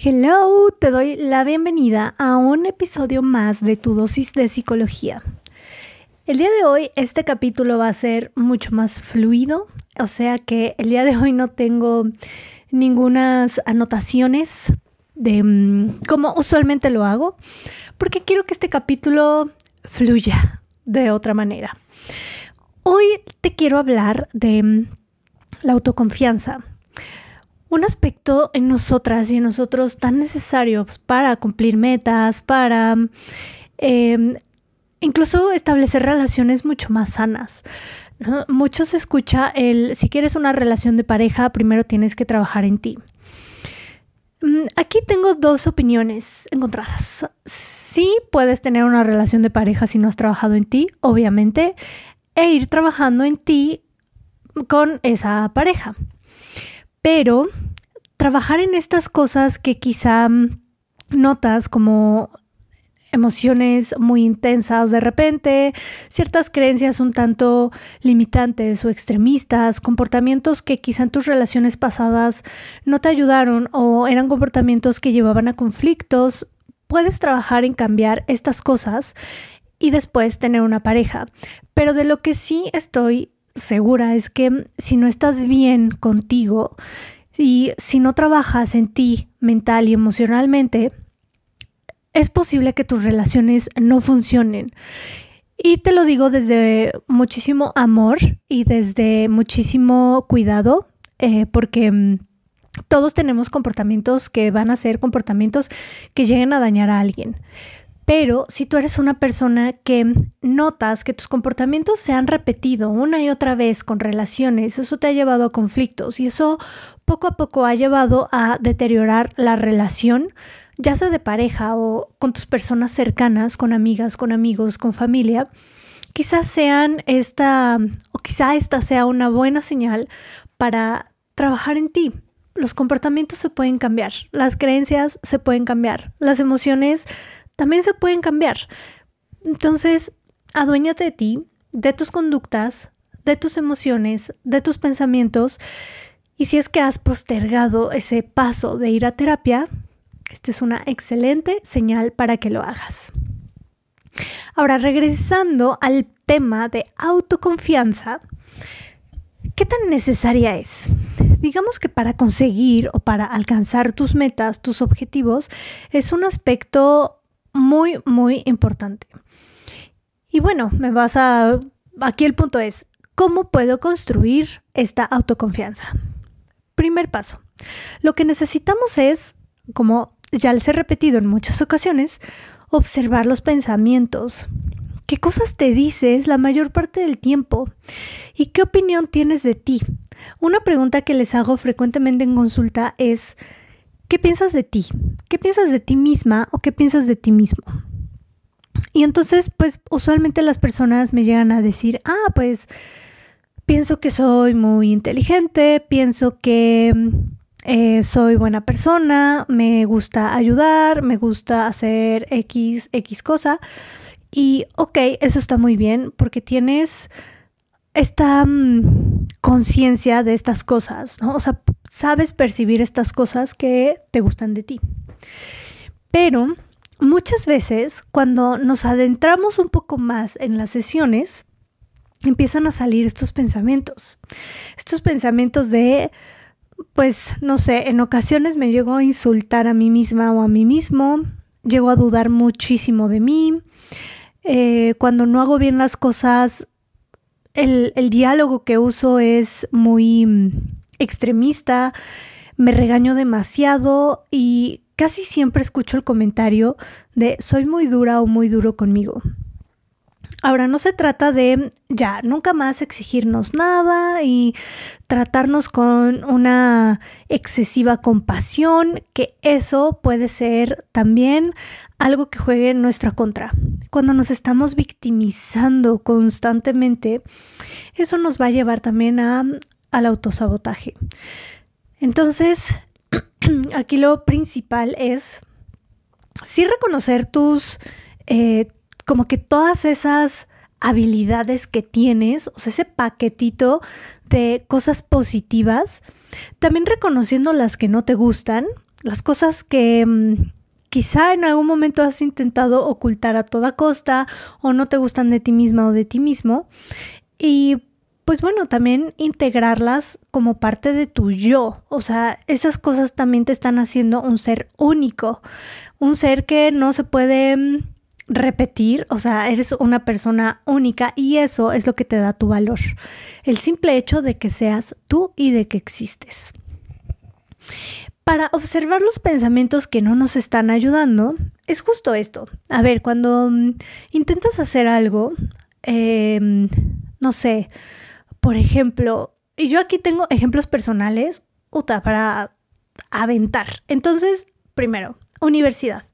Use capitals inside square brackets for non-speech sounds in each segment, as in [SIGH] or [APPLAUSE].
Hello, te doy la bienvenida a un episodio más de tu dosis de psicología. El día de hoy este capítulo va a ser mucho más fluido, o sea que el día de hoy no tengo ningunas anotaciones de mm, como usualmente lo hago, porque quiero que este capítulo fluya de otra manera. Hoy te quiero hablar de mm, la autoconfianza un aspecto en nosotras y en nosotros tan necesario para cumplir metas, para em, incluso establecer relaciones mucho más sanas. Mucho se escucha el, si quieres una relación de pareja, primero tienes que trabajar en ti. Mm, aquí tengo dos opiniones encontradas. Sí puedes tener una relación de pareja si no has trabajado en ti, obviamente, e ir trabajando en ti con esa pareja. Pero trabajar en estas cosas que quizá mm, notas como emociones muy intensas de repente, ciertas creencias un tanto limitantes o extremistas, comportamientos que quizá en tus relaciones pasadas no te ayudaron o eran comportamientos que llevaban a conflictos, puedes trabajar en cambiar estas cosas y después tener una pareja. Pero de lo que sí estoy segura es que si no estás bien contigo, y si no trabajas en ti mental y emocionalmente, es posible que tus relaciones no funcionen. Y te lo digo desde muchísimo amor y desde muchísimo cuidado, eh, porque mm, todos tenemos comportamientos que van a ser comportamientos que lleguen a dañar a alguien. Pero si tú eres una persona que notas que tus comportamientos se han repetido una y otra vez con relaciones, eso te ha llevado a conflictos y eso poco a poco ha llevado a deteriorar la relación, ya sea de pareja o con tus personas cercanas, con amigas, con amigos, con familia, quizás sean esta, o quizá esta sea una buena señal para trabajar en ti. Los comportamientos se pueden cambiar, las creencias se pueden cambiar, las emociones también se pueden cambiar. Entonces, aduéñate de ti, de tus conductas, de tus emociones, de tus pensamientos. Y si es que has postergado ese paso de ir a terapia, esta es una excelente señal para que lo hagas. Ahora, regresando al tema de autoconfianza, ¿qué tan necesaria es? Digamos que para conseguir o para alcanzar tus metas, tus objetivos, es un aspecto muy, muy importante. Y bueno, me vas a... Aquí el punto es, ¿cómo puedo construir esta autoconfianza? Primer paso. Lo que necesitamos es, como ya les he repetido en muchas ocasiones, observar los pensamientos. ¿Qué cosas te dices la mayor parte del tiempo? ¿Y qué opinión tienes de ti? Una pregunta que les hago frecuentemente en consulta es, ¿qué piensas de ti? ¿Qué piensas de ti misma o qué piensas de ti mismo? Y entonces, pues usualmente las personas me llegan a decir, ah, pues pienso que soy muy inteligente, pienso que eh, soy buena persona, me gusta ayudar, me gusta hacer X, X cosa. Y ok, eso está muy bien porque tienes esta mm, conciencia de estas cosas, ¿no? O sea, sabes percibir estas cosas que te gustan de ti. Pero muchas veces cuando nos adentramos un poco más en las sesiones, empiezan a salir estos pensamientos. Estos pensamientos de, pues, no sé, en ocasiones me llego a insultar a mí misma o a mí mismo, llego a dudar muchísimo de mí. Eh, cuando no hago bien las cosas, el, el diálogo que uso es muy extremista, me regaño demasiado y casi siempre escucho el comentario de soy muy dura o muy duro conmigo. Ahora, no se trata de ya, nunca más exigirnos nada y tratarnos con una excesiva compasión, que eso puede ser también algo que juegue en nuestra contra. Cuando nos estamos victimizando constantemente, eso nos va a llevar también a, al autosabotaje. Entonces, [CLEARS THROAT] aquí lo principal es sí reconocer tus, eh, como que todas esas habilidades que tienes, o sea, ese paquetito de cosas positivas, también reconociendo las que no te gustan, las cosas que mm, quizá en algún momento has intentado ocultar a toda costa o no te gustan de ti misma o de ti mismo. Y pues bueno, también integrarlas como parte de tu yo. O sea, esas cosas también te están haciendo un ser único, un ser que no se puede mm, repetir, o sea, eres una persona única y eso es lo que te da tu valor. El simple hecho de que seas tú y de que existes. Para observar los pensamientos que no nos están ayudando, es justo esto. A ver, cuando mm, intentas hacer algo, em, no sé, por ejemplo, y yo aquí tengo ejemplos personales, uta, para aventar. Entonces, primero, universidad.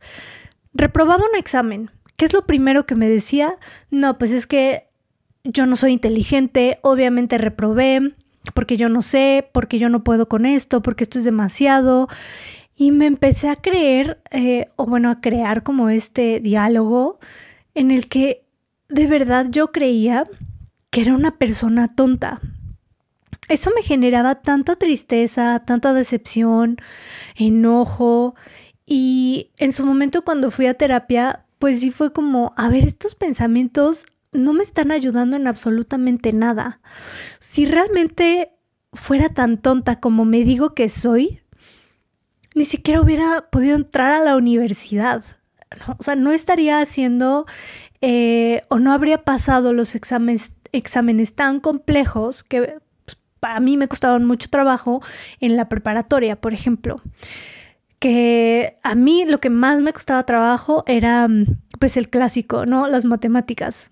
Reprobaba un examen. ¿Qué es lo primero que me decía? No, pues es que yo no soy inteligente, obviamente reprobé, porque yo no sé, porque yo no puedo con esto, porque esto es demasiado. Y me empecé a creer, eh, o bueno, a crear como este diálogo en el que de verdad yo creía que era una persona tonta. Eso me generaba tanta tristeza, tanta decepción, enojo y en su momento cuando fui a terapia, pues sí fue como, a ver, estos pensamientos no me están ayudando en absolutamente nada. Si realmente fuera tan tonta como me digo que soy, ni siquiera hubiera podido entrar a la universidad. O sea, no estaría haciendo eh, o no habría pasado los exámenes exámenes tan complejos que pues, para mí me costaban mucho trabajo en la preparatoria, por ejemplo. Que a mí lo que más me costaba trabajo era pues el clásico, ¿no? Las matemáticas.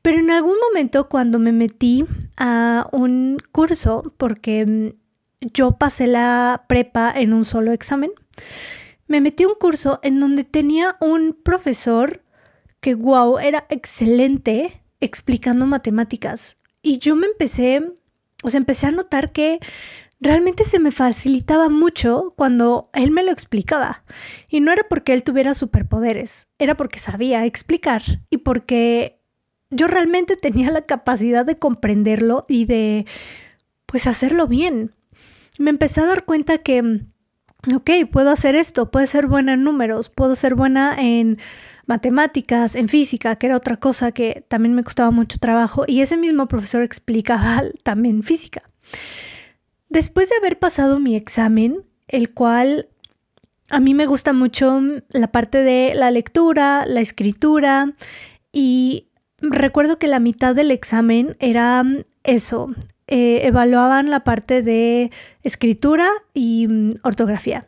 Pero en algún momento cuando me metí a un curso, porque mm, yo pasé la prepa en un solo examen, me metí a un curso en donde tenía un profesor que, wow, era excelente explicando matemáticas. Y yo me empecé, o sea, empecé a notar que realmente se me facilitaba mucho cuando él me lo explicaba. Y no era porque él tuviera superpoderes, era porque sabía explicar y porque yo realmente tenía la capacidad de comprenderlo y de, pues, hacerlo bien. Me empecé a dar cuenta que ok, puedo hacer esto, puedo ser buena en números, puedo ser buena en matemáticas, en física, que era otra cosa que también me costaba mucho trabajo, y ese mismo profesor explicaba [LAUGHS] también física. Después de haber pasado mi examen, el cual a mí me gusta mucho la parte de la lectura, la escritura, y recuerdo que la mitad del examen era eso, eh, evaluaban la parte de escritura y mm, ortografía.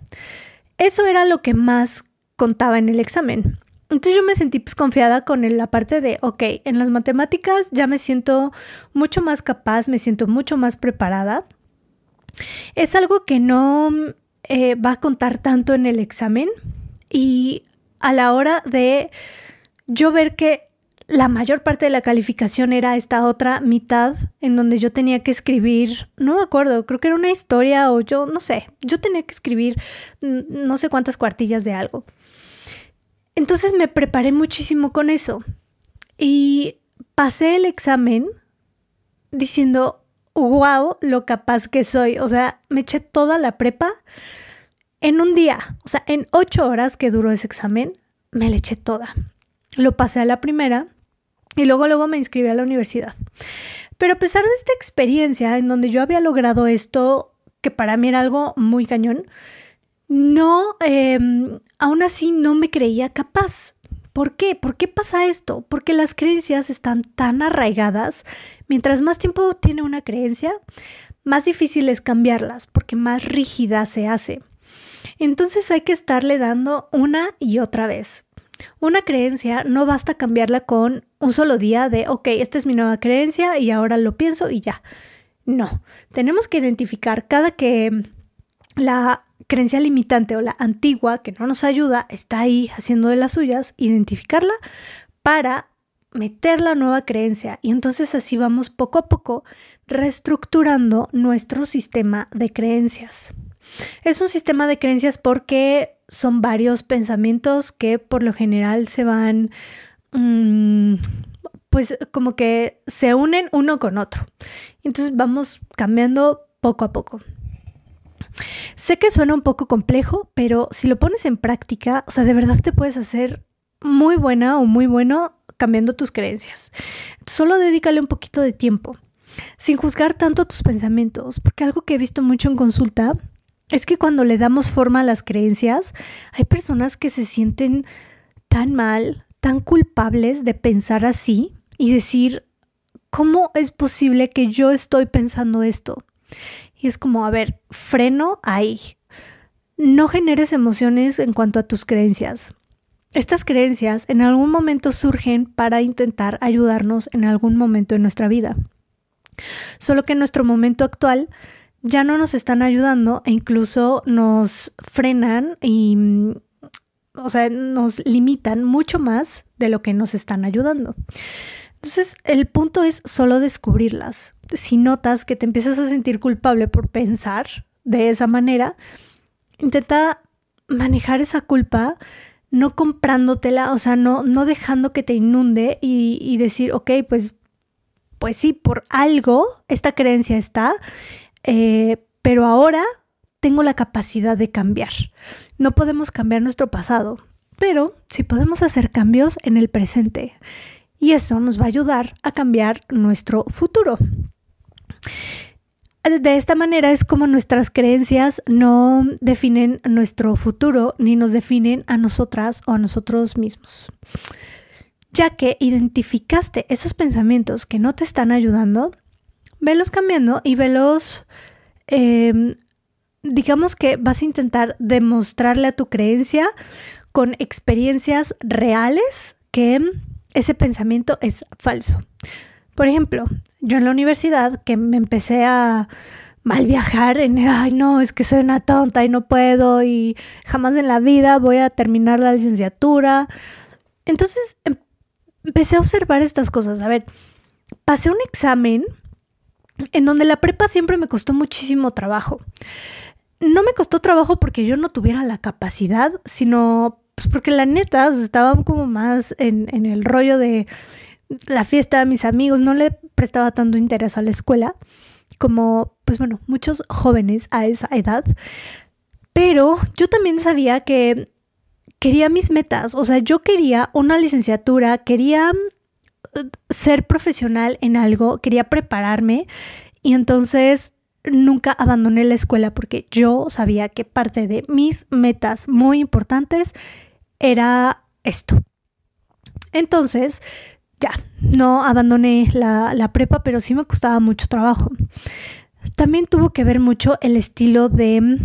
Eso era lo que más contaba en el examen. Entonces yo me sentí pues confiada con la parte de, ok, en las matemáticas ya me siento mucho más capaz, me siento mucho más preparada. Es algo que no eh, va a contar tanto en el examen y a la hora de yo ver que la mayor parte de la calificación era esta otra mitad en donde yo tenía que escribir, no me acuerdo, creo que era una historia o yo, no sé, yo tenía que escribir no sé cuántas cuartillas de algo. Entonces me preparé muchísimo con eso y pasé el examen diciendo, wow, lo capaz que soy. O sea, me eché toda la prepa en un día, o sea, en ocho horas que duró ese examen, me la eché toda. Lo pasé a la primera y luego, luego me inscribí a la universidad. Pero a pesar de esta experiencia en donde yo había logrado esto, que para mí era algo muy cañón, no, em, aún así no me creía capaz. ¿Por qué? ¿Por qué pasa esto? Porque las creencias están tan arraigadas. Mientras más tiempo tiene una creencia, más difícil es cambiarlas, porque más rígida se hace. Entonces hay que estarle dando una y otra vez. Una creencia no basta cambiarla con un solo día de, ok, esta es mi nueva creencia y ahora lo pienso y ya. No, tenemos que identificar cada que la creencia limitante o la antigua que no nos ayuda está ahí haciendo de las suyas, identificarla para meter la nueva creencia y entonces así vamos poco a poco reestructurando nuestro sistema de creencias. Es un sistema de creencias porque son varios pensamientos que por lo general se van, mm, pues como que se unen uno con otro. Entonces vamos cambiando poco a poco. Sé que suena un poco complejo, pero si lo pones en práctica, o sea, de verdad te puedes hacer muy buena o muy bueno cambiando tus creencias. Solo dedícale un poquito de tiempo, sin juzgar tanto tus pensamientos, porque algo que he visto mucho en consulta es que cuando le damos forma a las creencias, hay personas que se sienten tan mal, tan culpables de pensar así y decir, ¿cómo es posible que yo estoy pensando esto? Y es como, a ver, freno ahí. No generes emociones en cuanto a tus creencias. Estas creencias en algún momento surgen para intentar ayudarnos en algún momento de nuestra vida. Solo que en nuestro momento actual ya no nos están ayudando e incluso nos frenan y, o sea, nos limitan mucho más de lo que nos están ayudando. Entonces, el punto es solo descubrirlas. Si notas que te empiezas a sentir culpable por pensar de esa manera, intenta manejar esa culpa no comprándotela, o sea, no, no dejando que te inunde y, decir, ok, pues, pues sí, por algo esta creencia está eh, pero ahora tengo la capacidad de cambiar. No podemos cambiar nuestro pasado, pero sí podemos hacer cambios en el presente. Y eso nos va a ayudar a cambiar nuestro futuro. De esta manera es como nuestras creencias no definen nuestro futuro ni nos definen a nosotras o a nosotros mismos. Ya que identificaste esos pensamientos que no te están ayudando, velos cambiando y velos, em, digamos que vas a intentar demostrarle a tu creencia con experiencias reales que ese pensamiento es falso. Por ejemplo, yo en la universidad que me empecé a mal viajar en, ay no, es que soy una tonta y no puedo y jamás en la vida voy a terminar la licenciatura. Entonces em, empecé a observar estas cosas. A ver, pasé un examen en donde la prepa siempre me costó muchísimo trabajo. No me costó trabajo porque yo no tuviera la capacidad, sino pues, porque la neta estaba como más en, en el rollo de la fiesta de mis amigos, no le prestaba tanto interés a la escuela como, pues bueno, muchos jóvenes a esa edad. Pero yo también sabía que quería mis metas, o sea, yo quería una licenciatura, quería ser profesional en algo, quería prepararme y entonces nunca abandoné la escuela porque yo sabía que parte de mis metas muy importantes era esto. Entonces, ya, no abandoné la, prepa, pero sí me costaba mucho trabajo. También tuvo que ver mucho el estilo de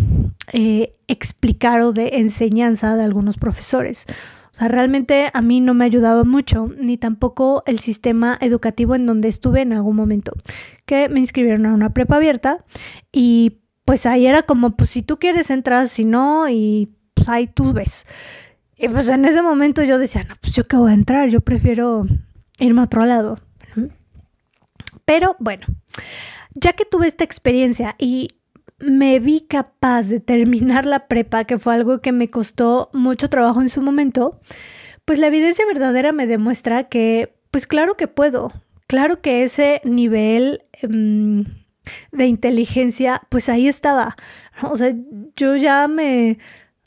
eh, explicar o de enseñanza de algunos profesores sea, realmente a mí no me ayudaba mucho, ni tampoco el sistema educativo en donde estuve en algún momento, que me inscribieron a una prepa abierta y pues ahí era como, pues si tú quieres entras, si no, y pues ahí tú ves. Y pues en ese momento yo decía, no, pues yo qué voy a entrar, yo prefiero irme a otro lado. Pero bueno, ya que tuve esta experiencia y me vi capaz de terminar la prepa, que fue algo que me costó mucho trabajo en su momento, pues la evidencia verdadera me demuestra que, pues claro que puedo, claro que ese nivel em, de inteligencia, pues ahí estaba. O sea, yo ya me,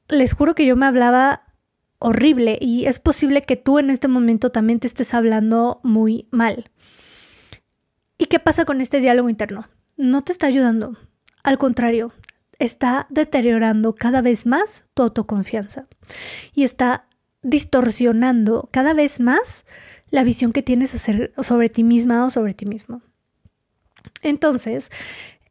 les juro que yo me hablaba horrible y es posible que tú en este momento también te estés hablando muy mal. ¿Y qué pasa con este diálogo interno? No te está ayudando, al contrario, está deteriorando cada vez más tu autoconfianza y está distorsionando cada vez más la visión que tienes sobre ti misma o sobre ti mismo. Entonces,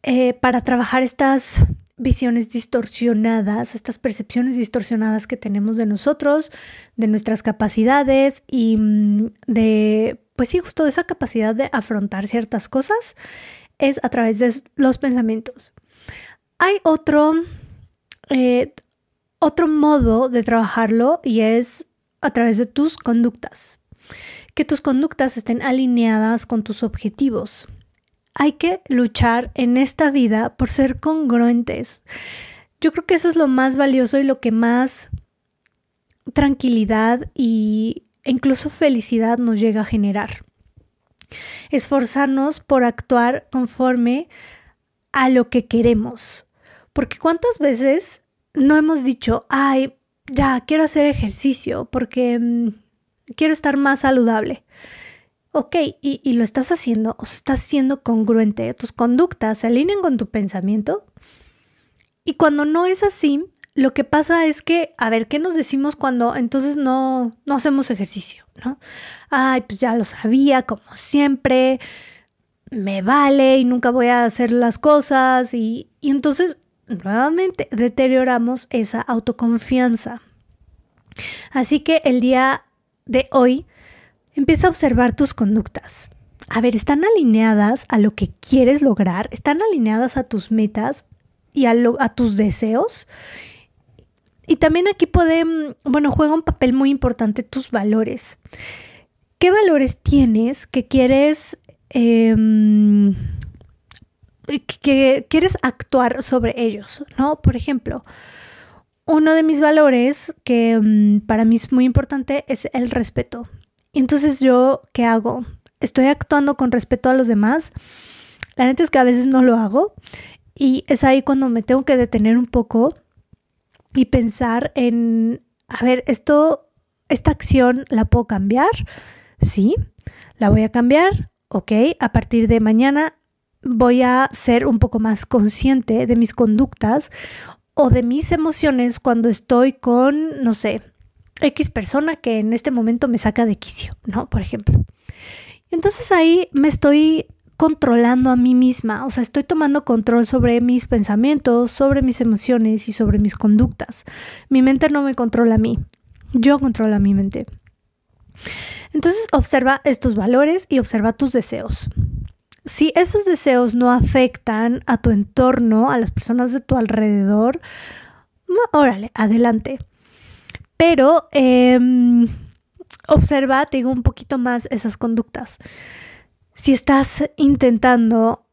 eh, para trabajar estas visiones distorsionadas, estas percepciones distorsionadas que tenemos de nosotros, de nuestras capacidades y mm, de, pues sí, justo de esa capacidad de afrontar ciertas cosas, es a través de los pensamientos. Hay otro, eh, otro modo de trabajarlo y es a través de tus conductas. Que tus conductas estén alineadas con tus objetivos. Hay que luchar en esta vida por ser congruentes. Yo creo que eso es lo más valioso y lo que más tranquilidad e incluso felicidad nos llega a generar. Esforzarnos por actuar conforme a lo que queremos, Porque cuántas veces no hemos dicho, ay, ya, quiero hacer ejercicio porque mm, quiero estar más saludable. Ok, y, y, lo estás haciendo, o estás siendo congruente, tus conductas se alinean con tu pensamiento. Y cuando no es así, lo que pasa es que, a ver, ¿qué nos decimos cuando entonces no, no hacemos ejercicio? ¿No? Ay, pues ya lo sabía, como siempre, me vale y nunca voy a hacer las cosas y, y entonces nuevamente deterioramos esa autoconfianza. Así que el día de hoy empieza a observar tus conductas. A ver, ¿están alineadas a lo que quieres lograr? ¿Están alineadas a tus metas y a, a tus deseos? Y también aquí puede, mm, bueno, juega un papel muy importante tus valores. ¿Qué valores tienes que quieres, em, que quieres actuar sobre ellos? ¿No? Por ejemplo, uno de mis valores que mm, para mí es muy importante es el respeto. Entonces yo, ¿qué hago? ¿Estoy actuando con respeto a los demás? La neta es que a veces no lo hago y es ahí cuando me tengo que detener un poco y pensar en, a ver, esto, esta acción la puedo cambiar, sí, la voy a cambiar, ok, a partir de mañana voy a ser un poco más consciente de mis conductas o de mis emociones cuando estoy con, no sé, X persona que en este momento me saca de quicio, ¿no? Por ejemplo. Entonces ahí me estoy controlando a mí misma, o sea, estoy tomando control sobre mis pensamientos, sobre mis emociones y sobre mis conductas. Mi mente no me controla a mí, yo controlo a mi mente. Entonces observa estos valores y observa tus deseos. Si esos deseos no afectan a tu entorno, a las personas de tu alrededor, órale, adelante. Pero em, observa, te digo, un poquito más esas conductas si estás intentando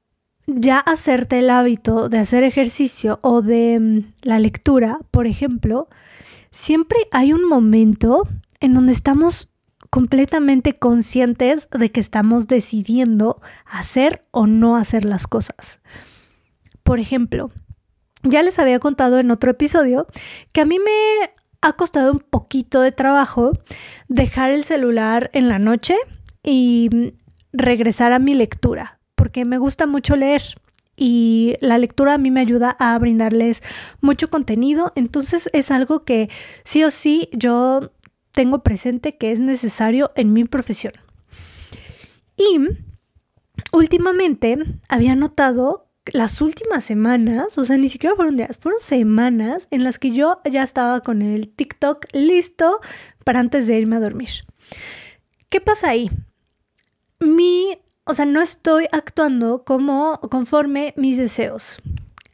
ya hacerte el hábito de hacer ejercicio o de mm, la lectura, por ejemplo, siempre hay un momento en donde estamos completamente conscientes de que estamos decidiendo hacer o no hacer las cosas. Por ejemplo, ya les había contado en otro episodio que a mí me ha costado un poquito de trabajo dejar el celular en la noche y regresar a mi lectura, porque me gusta mucho leer y la lectura a mí me ayuda a brindarles mucho contenido, entonces es algo que sí o sí yo tengo presente que es necesario en mi profesión. Y últimamente había notado las últimas semanas, o sea, ni siquiera fueron días, fueron semanas en las que yo ya estaba con el TikTok listo para antes de irme a dormir. ¿Qué pasa ahí? mi, o sea, no estoy actuando como conforme mis deseos.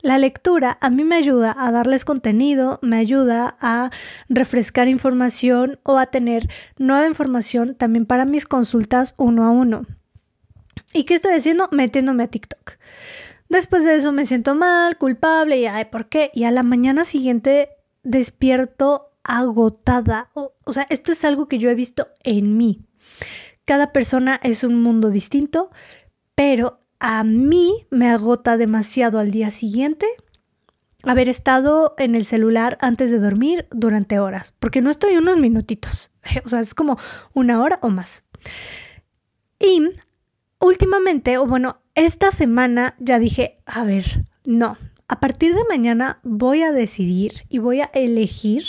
La lectura a mí me ayuda a darles contenido, me ayuda a refrescar información o a tener nueva información también para mis consultas uno a uno. ¿Y qué estoy haciendo? Metiéndome a TikTok. Después de eso me siento mal, culpable y ay, ¿por qué? Y a la mañana siguiente despierto agotada. O, o sea, esto es algo que yo he visto en mí. Cada persona es un mundo distinto, pero a mí me agota demasiado al día siguiente haber estado en el celular antes de dormir durante horas, porque no estoy unos minutitos, [LAUGHS] o sea, es como una hora o más. Y últimamente, o bueno, esta semana ya dije, a ver, no, a partir de mañana voy a decidir y voy a elegir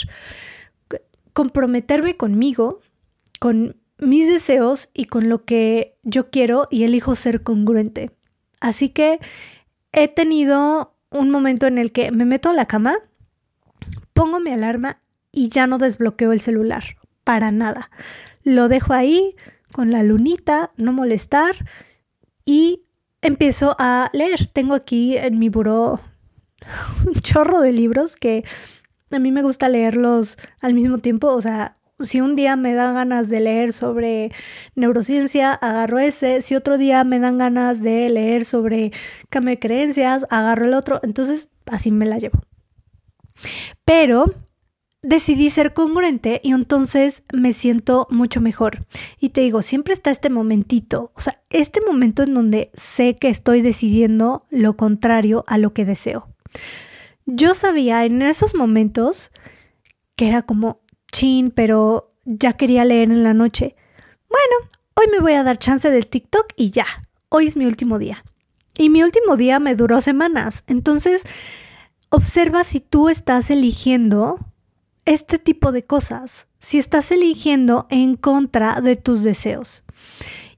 comprometerme conmigo, con mis deseos y con lo que yo quiero y elijo ser congruente. Así que he tenido un momento en el que me meto a la cama, pongo mi alarma y ya no desbloqueo el celular, para nada. Lo dejo ahí con la lunita, no molestar y empiezo a leer. Tengo aquí en mi buró [LAUGHS] un chorro de libros que a mí me gusta leerlos al mismo tiempo, o sea, si un día me dan ganas de leer sobre neurociencia, agarro ese. Si otro día me dan ganas de leer sobre cambio de creencias, agarro el otro. Entonces, así me la llevo. Pero decidí ser congruente y entonces me siento mucho mejor. Y te digo, siempre está este momentito, o sea, este momento en donde sé que estoy decidiendo lo contrario a lo que deseo. yo sabía en esos momentos que era como, chin, pero ya quería leer en la noche. Bueno, hoy me voy a dar chance del TikTok y ya, hoy es mi último día. Y mi último día me duró semanas. Entonces, observa si tú estás eligiendo este tipo de cosas, si estás eligiendo en contra de tus deseos.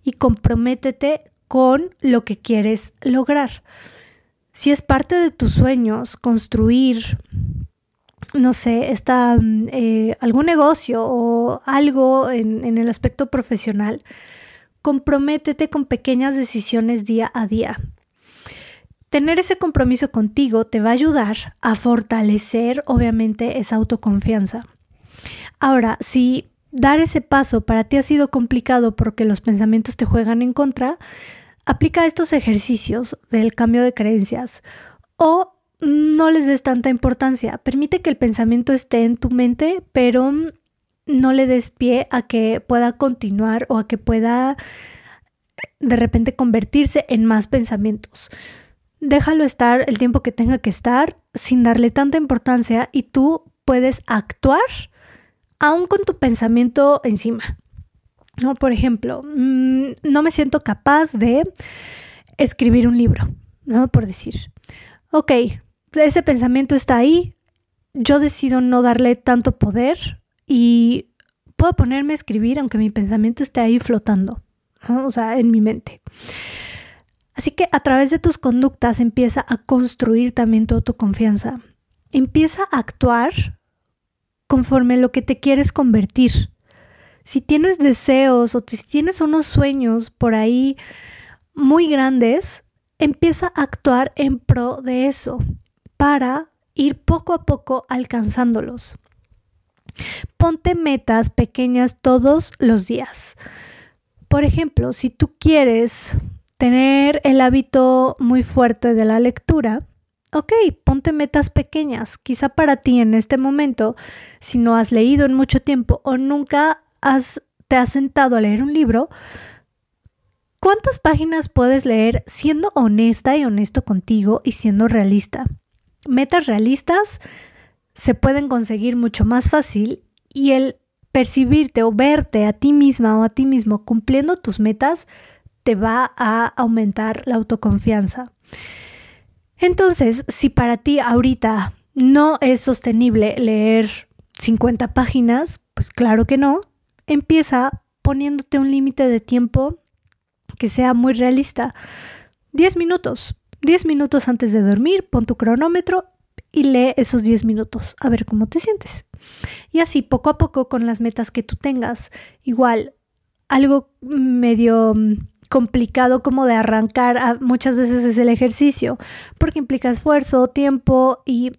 Y comprométete con lo que quieres lograr. Si es parte de tus sueños construir, no sé, está, mm, eh, algún negocio o algo en, en el aspecto profesional, comprométete con pequeñas decisiones día a día. Tener ese compromiso contigo te va a ayudar a fortalecer, obviamente, esa autoconfianza. Ahora, si dar ese paso para ti ha sido complicado porque los pensamientos te juegan en contra, aplica estos ejercicios del cambio de creencias o no les des tanta importancia. Permite que el pensamiento esté en tu mente, pero no le des pie a que pueda continuar o a que pueda de repente convertirse en más pensamientos déjalo estar el tiempo que tenga que estar sin darle tanta importancia y tú puedes actuar aún con tu pensamiento encima. ¿No? Por ejemplo, mm, no me siento capaz de escribir un libro, ¿no? Por decir, ok, ese pensamiento está ahí, yo decido no darle tanto poder y puedo ponerme a escribir aunque mi pensamiento esté ahí flotando, o sea, en mi mente. Así que a través de tus conductas empieza a construir también tu autoconfianza. Empieza a actuar conforme lo que te quieres convertir. Si tienes deseos o si tienes unos sueños por ahí muy grandes, empieza a actuar en pro de eso para ir poco a poco alcanzándolos. Ponte metas pequeñas todos los días. Por ejemplo, si tú quieres tener el hábito muy fuerte de la lectura, ok, ponte metas pequeñas. Quizá para ti en este momento, si no has leído en mucho tiempo o nunca has, te has sentado a leer un libro, ¿cuántas páginas puedes leer siendo honesta y honesto contigo y siendo realista? Metas realistas se pueden conseguir mucho más fácil y el percibirte o verte a ti misma o a ti mismo cumpliendo tus metas te va a aumentar la autoconfianza. Entonces, si para ti ahorita no es sostenible leer 50 páginas, pues claro que no, empieza poniéndote un límite de tiempo que sea muy realista. 10 minutos. 10 minutos antes de dormir, pon tu cronómetro y lee esos 10 minutos a ver cómo te sientes. Y así poco a poco con las metas que tú tengas. Igual, algo medio complicado como de arrancar muchas veces es el ejercicio, porque implica esfuerzo, tiempo y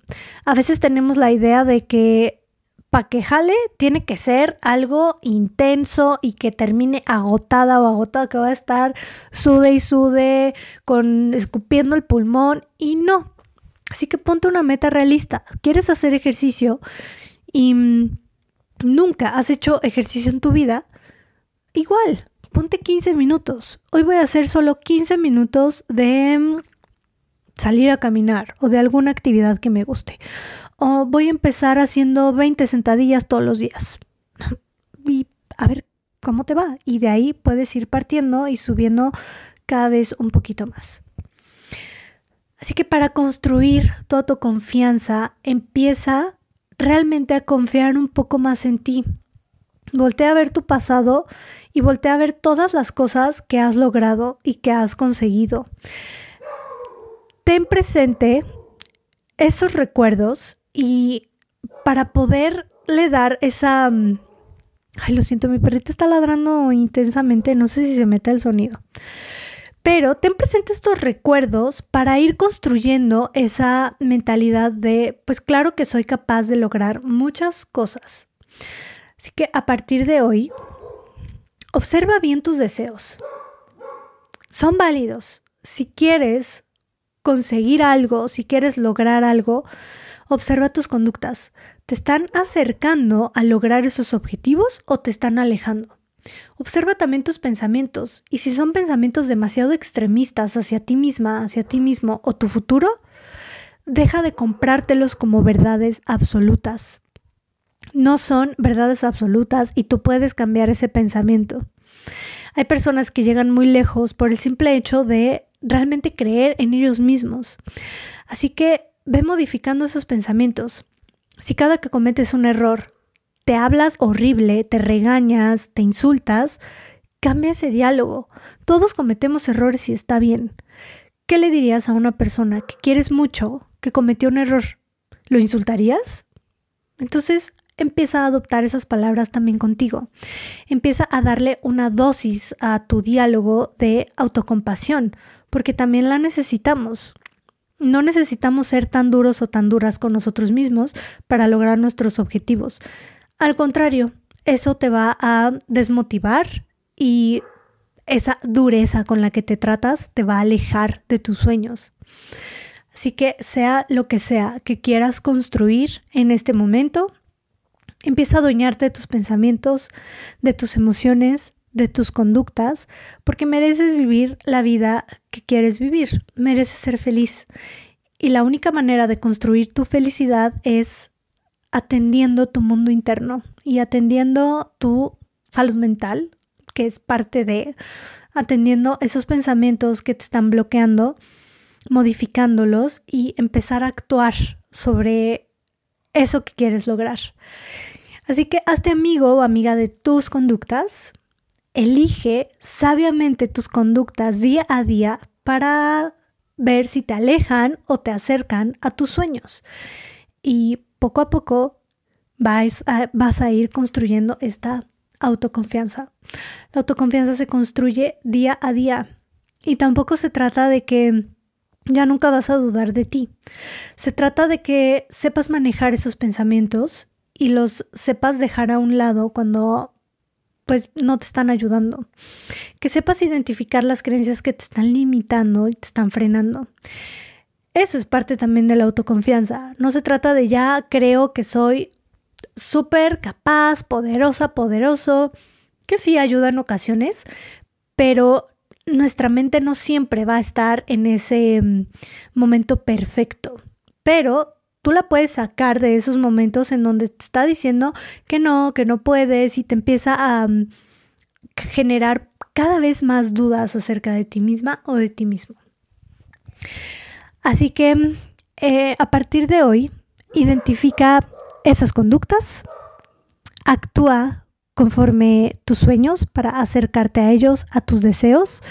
a veces tenemos la idea de que para que jale tiene que ser algo intenso y que termine agotada o agotada, que va a estar sude y sude, con escupiendo el pulmón y no. Así que ponte una meta realista. ¿Quieres hacer ejercicio y mm, nunca has hecho ejercicio en tu vida? Igual, ponte 15 minutos. Hoy voy a hacer solo 15 minutos de mm, salir a caminar o de alguna actividad que me guste. O voy a empezar haciendo 20 sentadillas todos los días. Y a ver cómo te va. Y de ahí puedes ir partiendo y subiendo cada vez un poquito más. Así que para construir toda tu confianza, empieza realmente a confiar un poco más en ti. Voltea a ver tu pasado y voltea a ver todas las cosas que has logrado y que has conseguido. Ten presente esos recuerdos y para poderle dar esa... Mm, ay, lo siento, mi perrita está ladrando intensamente, no sé si se mete el sonido. Pero ten presente estos recuerdos para ir construyendo esa mentalidad de, pues claro que soy capaz de lograr muchas cosas. Así que a partir de hoy, observa bien tus deseos. Son válidos. Si quieres conseguir algo, si quieres lograr algo, observa tus conductas. ¿Te están acercando a lograr esos objetivos o te están alejando? Observa también tus pensamientos y si son pensamientos demasiado extremistas hacia ti misma, hacia ti mismo o tu futuro, deja de comprártelos como verdades absolutas. No son verdades absolutas y tú puedes cambiar ese pensamiento. Hay personas que llegan muy lejos por el simple hecho de realmente creer en ellos mismos. Así que ve modificando esos pensamientos. Si cada que cometes un error te hablas horrible, te regañas, te insultas, cambia ese diálogo. Todos cometemos errores y está bien. ¿Qué le dirías a una persona que quieres mucho que cometió un error? ¿Lo insultarías? Entonces empieza a adoptar esas palabras también contigo. Empieza a darle una dosis a tu diálogo de autocompasión, porque también la necesitamos. No necesitamos ser tan duros o tan duras con nosotros mismos para lograr nuestros objetivos. Al contrario, eso te va a desmotivar y esa dureza con la que te tratas te va a alejar de tus sueños. Así que sea lo que sea que quieras construir en este momento, empieza a adueñarte de tus pensamientos, de tus emociones, de tus conductas, porque mereces vivir la vida que quieres vivir, mereces ser feliz. Y la única manera de construir tu felicidad es atendiendo tu mundo interno y atendiendo tu salud mental, que es parte de atendiendo esos pensamientos que te están bloqueando, modificándolos y empezar a actuar sobre eso que quieres lograr. Así que hazte amigo o amiga de tus conductas, elige sabiamente tus conductas día a día para ver si te alejan o te acercan a tus sueños. Y poco a poco vas a, vas a ir construyendo esta autoconfianza. La autoconfianza se construye día a día y tampoco se trata de que ya nunca vas a dudar de ti. Se trata de que sepas manejar esos pensamientos y los sepas dejar a un lado cuando pues no te están ayudando. Que sepas identificar las creencias que te están limitando y te están frenando. Eso es parte también de la autoconfianza. No se trata de ya creo que soy súper capaz, poderosa, poderoso, que sí ayuda en ocasiones, pero nuestra mente no siempre va a estar en ese mm, momento perfecto. Pero tú la puedes sacar de esos momentos en donde te está diciendo que no, que no puedes y te empieza a mm, generar cada vez más dudas acerca de ti misma o de ti mismo. Así que mm, eh, a partir de hoy, identifica esas conductas, actúa conforme tus sueños para acercarte a ellos, a tus deseos,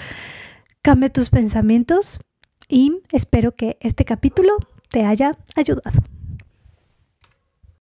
cambia tus pensamientos y espero que este capítulo te haya ayudado.